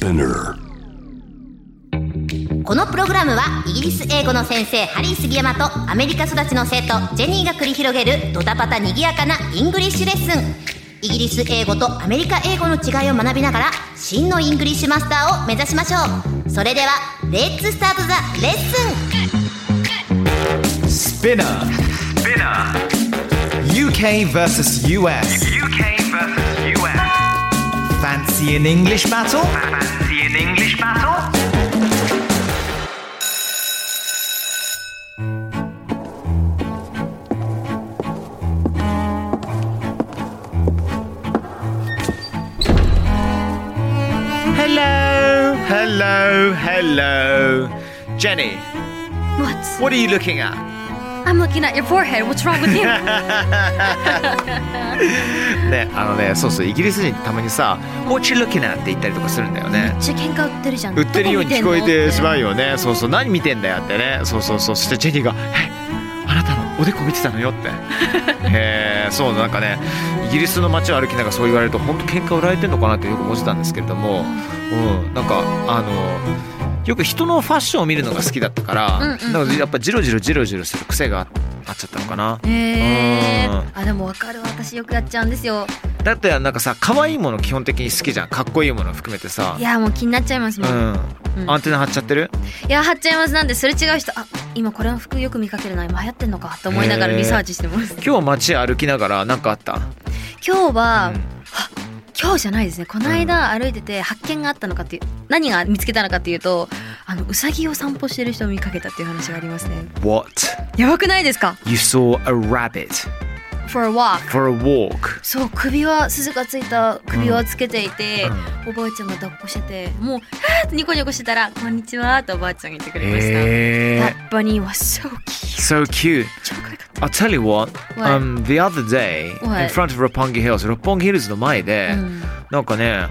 Spinner. このプログラムはイギリス英語の先生ハリー杉山とアメリカ育ちの生徒ジェニーが繰り広げるドタバタにぎやかなイングリッシュレッスンイギリス英語とアメリカ英語の違いを学びながら真のイングリッシュマスターを目指しましょうそれでは Let's start the lesson SPINEAR. SPINEAR. UK versus US. UK versus US. Fancy an English battle? Fancy an English battle? Hello, hello, hello. Jenny, What? what are you looking at? I'm looking at your forehead. What's wrong with you? ね、あのね、そうそう、イギリス人たまにさ、What you looking at? って言ったりとかするんだよね。めっちゃ喧嘩売ってるじゃん。売ってるように聞こえてしまうよ。よね。そうそう、何見てんだよってね。そうそうそう。そしてジェニーが、え、あなたのおでこ見てたのよって。へえ、そうなんかね、イギリスの街を歩きながらそう言われると、本当喧嘩売られてんのかなってよく思ってたんですけれども、うん、なんかあの。よく人のファッションを見るのが好きだったから、うんうんうん。かやっぱジロジロジロジロする癖がああっちゃったのかな。へえうん。あでもわかる私よくやっちゃうんですよ。だってなんかさ可愛いもの基本的に好きじゃん。かっこいいもの含めてさ。いやもう気になっちゃいますもん。うん、うん。アンテナ張っちゃってる？いや貼っちゃいます。なんですれ違う人あ今これの服よく見かけるな今流行ってんのかと思いながらリサーチしてます。今日街歩きながら何かあった？今日は、うん。あ今日じゃないですね。この間歩いてて発見があったのかっていう何が見つけたのかっていうとあのウサギを散歩してる人を見かけたっていう話がありますね。What? やばくないですか？You saw a rabbit. For a walk. For a walk. そう首輪鈴がついた首輪をつけていて、おばあちゃんが抱っこしててもうニコニコしてたら「こんにちは」とおばあちゃんが言ってくれました、え That bunny was so cute So cute 超可愛かっ I'll tell you what, What? Um, the other day What? in front of Roppongi Hills 六本木ヒルズの前で、たうん。なんかね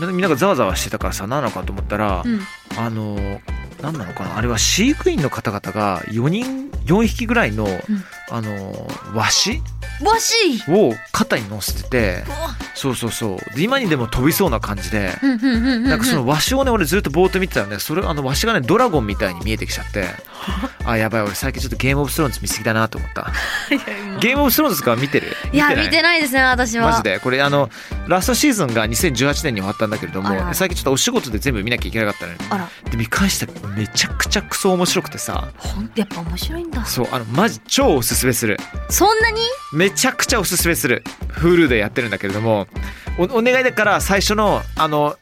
みんながざわざわしてたからさ何なのかと思ったら、うん。あの何なのかなあれは飼育員の方々が4人4匹ぐらいの、あのワシ？わしを肩に乗せててそうそうそう。で今にでも飛びそうな感じで、うんうんうんうんなんかそのワシをね俺ずっとぼーっと見てたらね。それあのワシがねドラゴンみたいに見えてきちゃってあやばい俺最近ちょっとゲームオブスローンズ見すぎだなと思った。ゲームオブスローンズとか見てるい？や見てないですね私は。マジで？これあのラストシーズンが2018年に終わったんだけれども最近ちょっとお仕事で全部見なきゃいけなかったのよ。あら。で見返したらめちゃくちゃクソ面白くてさ。ほんやっぱ面白いんだ。そうあのマジ超おすすめする。そんなに？めちゃくちゃおすすめする。Hulu でやってるんだけれども。おお願いだから最初のあの、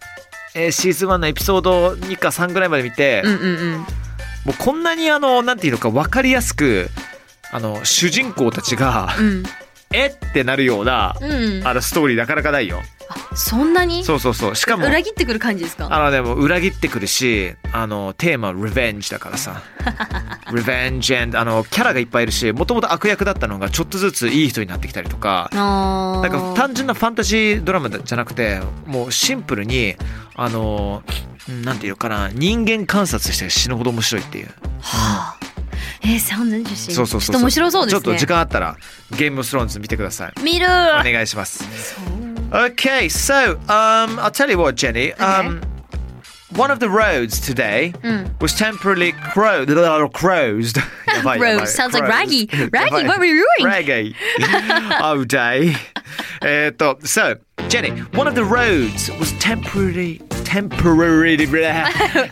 えーシーズン1のエピソード2か3ぐらいまで見て、うんうんうんもうこんなにあのなんていうのか分かりやすくあの主人公たちが、うん。えってなるような、うん。あのストーリーなかなかないよ。あそんなに？そうそうそう。しかも裏切ってくる感じですか？あのでも裏切ってくるしあのテーマは Revenge だからさ。Revenge and あのキャラがいっぱいいるしもともと悪役だったのがちょっとずついい人になってきたりとか。あなんか単純なファンタジードラマじゃなくてもうシンプルにあのうんなんていうのかな人間観察して死ぬほど面白いっていう。はあ。えー、sounds interesting そうそうそうちょっと面白そうですね。ちょっと時間あったらゲームオブスローンズ見てください。見るお願いします Okay, so um, I'll tell you what, Jenny. Um, One of the roads today mm. was temporarily cro- crozed. Yeah, right, yeah, sounds like. Raggy. Raggy, what were you doing? Raggy. oh, day. Uh, so, Jenny, one of the roads was temporarily temporarily,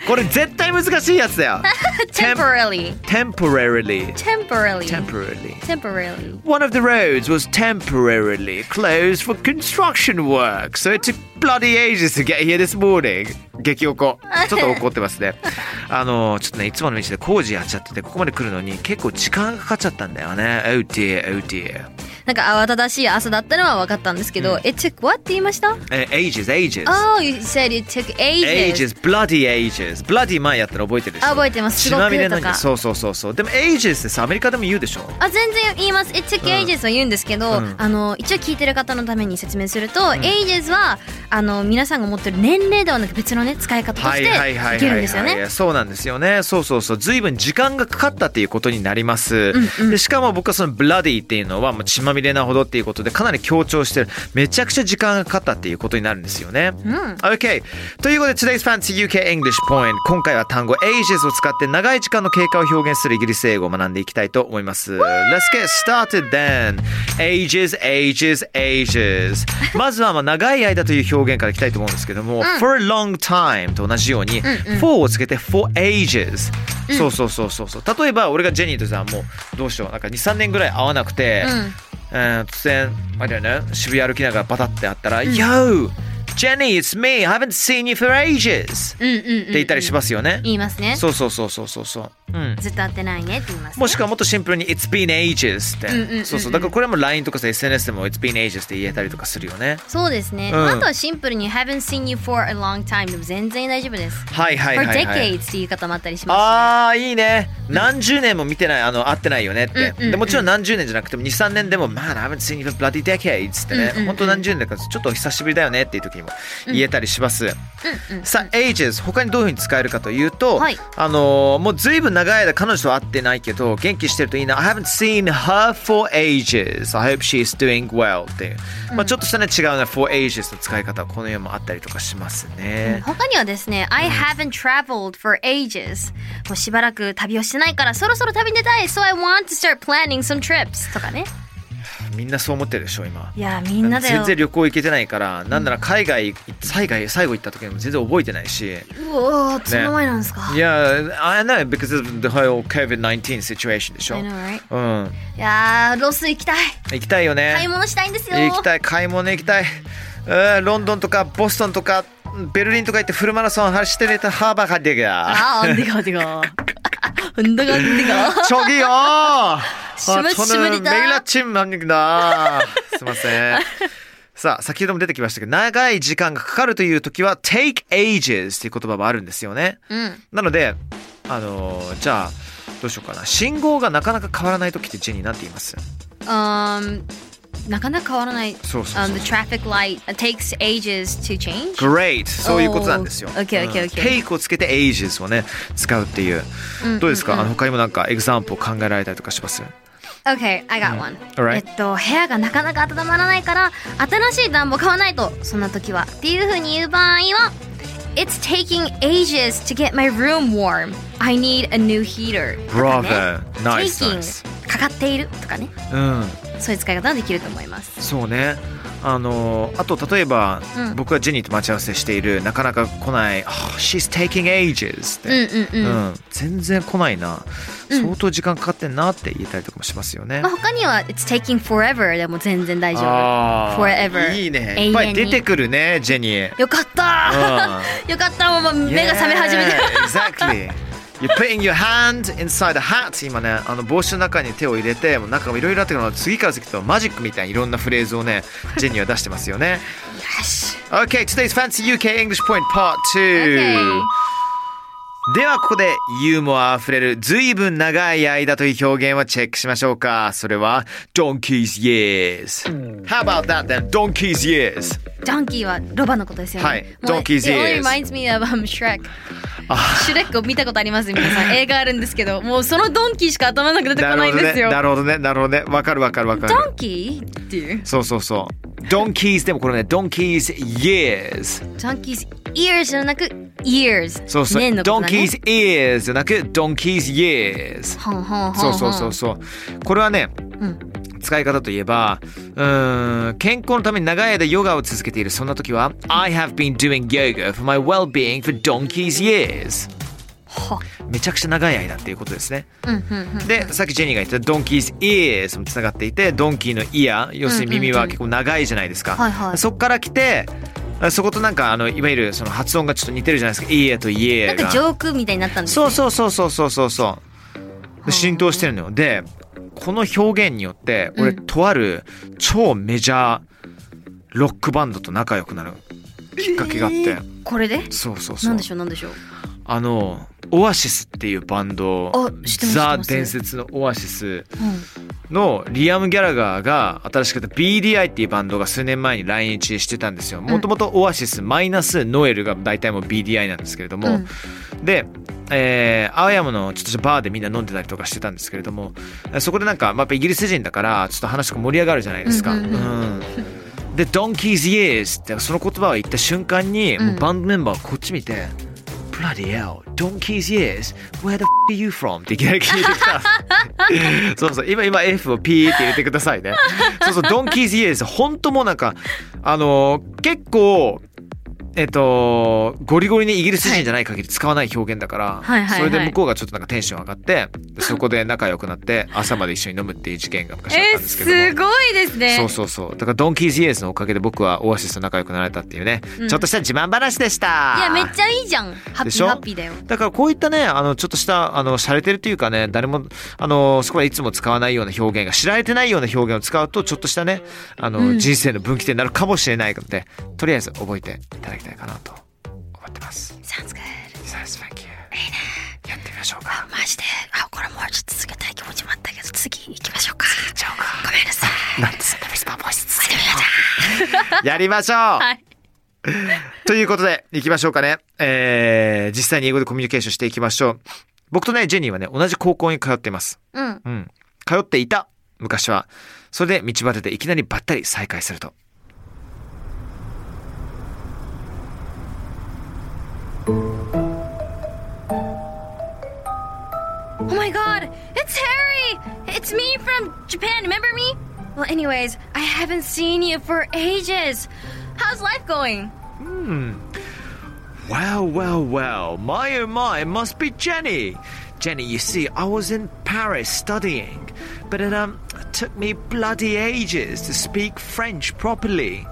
これ絶対難しいやつだよ。Tem- temporarily temporarily, temporarily temporarily. temporarily One of the roads was temporarily closed for construction work, so it took bloody ages to get here this morning. 激おこ。ちょっと怒ってますね。あの、ちょっとね、いつもの道で工事やっちゃってて、ここまで来るのに結構時間がかかっちゃったんだよね。Oh dear, oh dear. なんか慌ただしい朝だったのは分かったんですけど、It took what って言いました？え ages, ages. Oh, you said it took ages. ages, bloody ages. bloody 前やったの覚えてるでしょ？あ覚えてます。すごくとか。そうそうそうそう。でも ages ってさ、アメリカでも言うでしょ？あ全然言います。It took ages は言うんですけど、うん。あの一応聞いてる方のために説明すると、ages はあの皆さんが持ってる年齢ではなく別のね使い方としていけるんですよね。そうなんですよね。そうそうそう。随分時間がかかったっていうことになります、うんうん。でしかも僕はそのブラディっていうのはもう血まみれみれなほどっていうことでかなり強調してる。めちゃくちゃ時間がかかったっていうことになるんですよね。OK ということで Today's Fancy UK English Point 今回は単語 ages を使って長い時間の経過を表現するイギリス英語を学んでいきたいと思います。Let's get started then. Ages ages ages. まずはまあ長い間という表現からいきたいと思うんですけども、for a long time と同じように、for をつけて for ages そうそうそうそうそう。例えば俺がジェニーとさもうどうしよう。なんか23年ぐらい会わなくて、えー突然あれだよね渋谷歩きながらバタってあったら「Yo! Jenny, it's me! I haven't seen you for ages!」って言ったりしますよね。言いますねそうそうそうそうそうそう。うん。ずっと会ってないねって言いますね。もしくはもっとシンプルに It's been ages って、んうんうんうん。そうそう。だからこれも LINE とかさ SNS でも It's been ages って言えたりとかするよね。そうですね、うん。あとはシンプルに haven't seen you for a long time でも全然大丈夫です。はいはい for はい、はい、decades って言い方もあったりしますあーいいね。何十年も見てないあの会ってないよねって、うんうんうん。でもちろん何十年じゃなくても23年でも Man I haven't seen you for bloody decades ってね、うんうんうん。本当何十年だからちょっと久しぶりだよねっていう時にも言えたりします、うんうんさあ ages 他にどういうふうに使えるかというと、はい。あのーもうずいぶん長い間彼女と会ってないけど元気してるといいな I haven't seen her for ages I hope she's doing well っていう、まあちょっとしたね違うな for ages の使い方はこの世もあったりとかしますね、他にはですね、I haven't traveled for ages もうしばらく旅をしてないからそろそろ旅に出たい So I want to start planning some trips とかねみんなそう思ってるでしょ今。いやみんなだよ。全然旅行行けてないからなんなら海外最後最後行った時も全然覚えてないし。うおーその前なんですか、いや I know because of the whole COVID-19 situation でしょ I know, right? うん。いやーロス行きたい。行きたいよね。買い物したいんですよ。行きたい。買い物行きたい。うんロンドンとかボストンとかベルリンとか行ってフルマラソン走ってるとハーバーが出があー、んでかん でか。んだかんでか。 저기요. 아, 심을 저는 심으리다. 매일 아침 합니다. すいません。さあ、先ほども出てきましたけど、長い時間がかかるという時は take ages っていう言葉もあるんですよね。うん。なので、あのーじゃあ、どうしようかな。信号がなかなか変わらない時ってジェニーなんて言います Um, なかなか変わらない。そうそうそう Um, the traffic light takes ages to change. Great! そういうことなんですよ。Oh, okay, okay, うん okay. take をつけて ages をね、使うっていう。どうですか、あの他にもなんかエグザンプを考えられたりとかします Okay, I got one. Alright. えっと、部屋がなかなか温まらないから、新しい暖房買わないと、そんな時は。っていう風に言う場合は、It's taking ages to get my room warm. I need a new heater. Bravo! Nice, taking. かかっているとかね。うん。そういう使い方ができると思います。そうね。あのあと例えば、うん。僕がジェニーと待ち合わせしているなかなか来ない「Oh, She's taking ages」って、うんうんうん。うん。全然来ないな、うん。相当時間かかってんなって言えたりとかもしますよね、まあ、他には It's taking forever でも全然大丈夫。forever いいね。いっぱい出てくるねジェニー。よかった よかったもう目が覚め始めて。Exactly You're putting your hand inside a hat 今ねあの帽子の中に手を入れてもう中もいろいろあってから次から次とマジックみたいにいろんなフレーズをねジェニーは出してますよね Okay, today's Fancy UK English Point Part 2、ではここでユーモアあふれる随分長い間という表現をチェックしましょうか。それは Donkey's Years。How about that then? Donkey's Years。ドンキーはロバのことですよね。はい Donkey's It only ears reminds me of um, Shrek. シュレックを見たことあります皆さん。映画あるんですけど、もうそのドンキーしか頭の中出てこないんですよ。なるほどね。なるほどね。わかるわかるわかる。ドンキーっていう？そうそうそう。Donkeys でもこれね、Donkeys Years。ドンキー ears じゃなく years。そうそう。ね Donkeys Ears じゃなく Donkeys Years。ほんほんほんほんそうそうそうそう。これはね、うん使い方といえば、うーん、健康のために長い間ヨガを続けているそんな時は、I have been doing yoga for my well-being for donkey's years。はめちゃくちゃ長い間っていうことですね。うんうんうん。で、さっきジェニーが言った donkey's ears もつながっていて、ドンキーのイヤー、要するに耳は結構長いじゃないですか。そっから来て、そことなんかあのいわゆるその発音がちょっと似てるじゃないですか。イヤーとイエーがなんか。ジョークみたいになったんですそうう。そうそうそうそうそうそう。で浸透してるのよ。で、この表現によって、俺、うんとある超メジャーロックバンドと仲良くなるきっかけがあって。これで？そうそうそう。なんでしょう？なんでしょう？あの、オアシスっていうバンドザ伝説のオアシス。うんのリアム・ギャラガーが新しく出た BDI っていうバンドが数年前に来日してたんですよ。もともとオアシスマイナスノエルが大体もう BDI なんですけれども、うん。で、えー、アーヤムのちょっとバーでみんな飲んでたりとかしてたんですけれども、そこでなんか、まあ、やっぱイギリス人だから、ちょっと話が盛り上がるじゃないですか。うんうんうん。うん。で、Donkey's Years ってその言葉を言った瞬間に、もうバンドメンバーはこっち見て、Bloody hell, Donkey's Years? Where the f are you from? っていきなり聞いてきた。そうそう、今、今 F をピーって入れてくださいね。そうそう、Donkey's Years、本当もうなんか、あのー結構、えっと、ゴリゴリにイギリス人じゃない限り使わない表現だから、はい。それで向こうがちょっとなんかテンション上がって、そこで仲良くなって、朝まで一緒に飲むっていう事件が昔あったえんですけども。すごいですね。そうそうそう。だからドンキーズイエーズのおかげで僕はオアシスと仲良くなれたっていうね、うん。ちょっとした自慢話でした。いやめっちゃいいじゃん。ハッピーハッピーだよ。だからこういったね、あの、ちょっとした、あの、洒落てるというかね、誰も、あの、そこはいつも使わないような表現が、知られてないような表現を使うと、ちょっとしたね、あの、うん。人生の分岐点になるかもしれないので、とりあえず覚えていただきたいかなと思ってます。Sounds good Yes, thank you. やってみましょうか。マジで？あこれもうちょっと続けたい気持ちもあったけど次行きましょうかちゃおうか。ごめんなさいなんでそんなミスパーボイス続け やりましょう、はいということで、行きましょうかね。えー、実際に英語でコミュニケーションしていきましょう。僕とね、ジェニーはね、同じ高校に通っています。うんうん。通っていた、昔は。それで道端でいきなりばったり再会すると。My god, it's Harry! It's me from Japan, remember me? Well, anyways, I haven't seen you for ages. How's life going? Hmm. Well, well, well. My oh my, must be Jenny. Jenny, you see, I was in Paris studying, but it um took me bloody ages to speak French properly.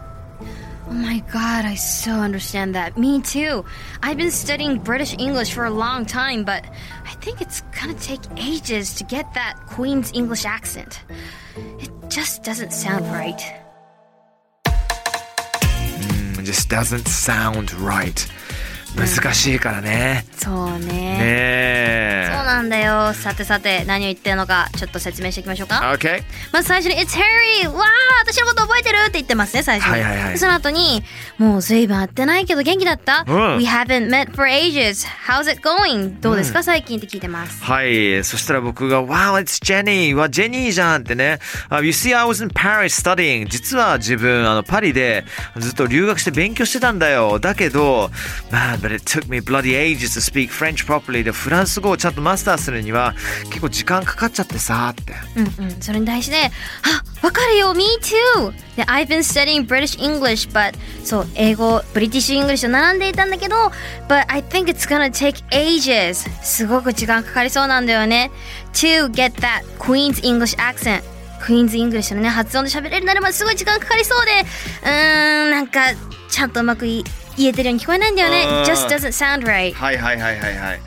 Oh my god, I so understand that. Me too. I've been studying British English for a long time, but I think it's gonna take ages to get that Queen's English accent. It just doesn't sound right. Mm, it just doesn't sound right. 難しいからね。そうね。ねそうなんだよ。さてさて、何を言ってるのか、ちょっと説明していきましょうか。Okay. まず最初に「It's Harry! わあ私のこと覚えてる!」って言ってますね最初に、はいはいはいでその後に「もう随分会ってないけど元気だった、うん ?We haven't met for ages How's it going? どうですか、最近?」って聞いてますはい。そしたら僕が、Wow, it's Jenny! わ、ジェニーじゃんってね。Uh, you see, I was in Paris studying. 実は自分、あの、パリでずっと留学して勉強してたんだよ。だけど、Man, but it took me bloody ages to speak French properly. で、フランス語をちゃんとマスターするには結構時間かかっちゃってさ、って。うんうんそれに対して「あわかるよ Me too!」で「I've been studying British English but」そう英語ブリティッシュ・イングリッシュを学んでいたんだけど「But I think it's gonna take ages」すごく時間かかりそうなんだよね「To get that Queen's English accent」クイーンズ・イングリッシュのね発音で喋れるならばすごい時間かかりそうでうーんなんかちゃんとうまくい言えてるように聞こえないんだよね。just doesn't sound right. はいはいはいはいはい。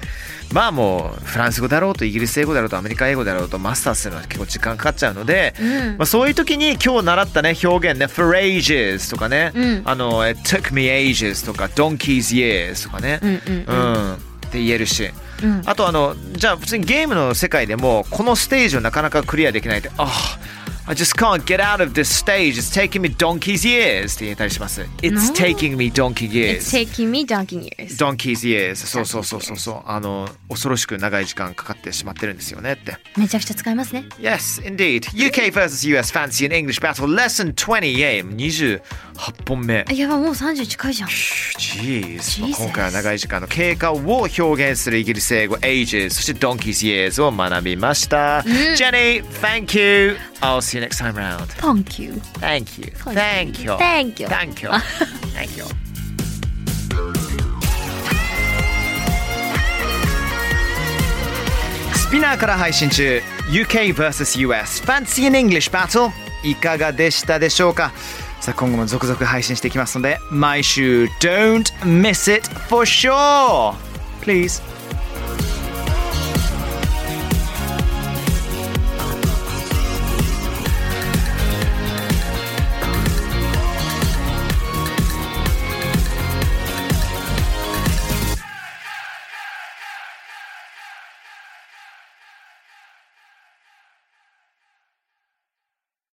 まあもうフランス語だろうとイギリス英語だろうとアメリカ英語だろうとマスターするのは結構時間かかっちゃうので、うん。まあ、そういう時に今日習ったね表現ね for ages とかね、うん。あの it took me ages とか donkey's years とかね、うんうんうん。うん。って言えるし、うん。あとあのじゃあ普通にゲームの世界でもこのステージをなかなかクリアできないってあ、I just can't get out of this stage. It's taking me donkey's years って言えたりします。It's taking me donkey years. It's taking me donkey years Donkey's years そうそうそうそうそうあの恐ろしく長い時間かかってしまってるんですよねってめちゃくちゃ使いますね Yes indeed UK vs US Fancy and English Battle Lesson 20 yeah 28本目あやばもう30近いじゃん Jeez 今回は長い時間の経過を表現するイギリス英語 Ages そして Donkey's years を学びました、Jenny thank you I'll see you next time round Thank you Thank you Thank you Thank you Thank you Thank you スピナーから配信中 UK vs.US Fancy in English Battle いかがでしたでしょうかさあ今後も続々配信していきますので毎週 Don't miss it for sure Please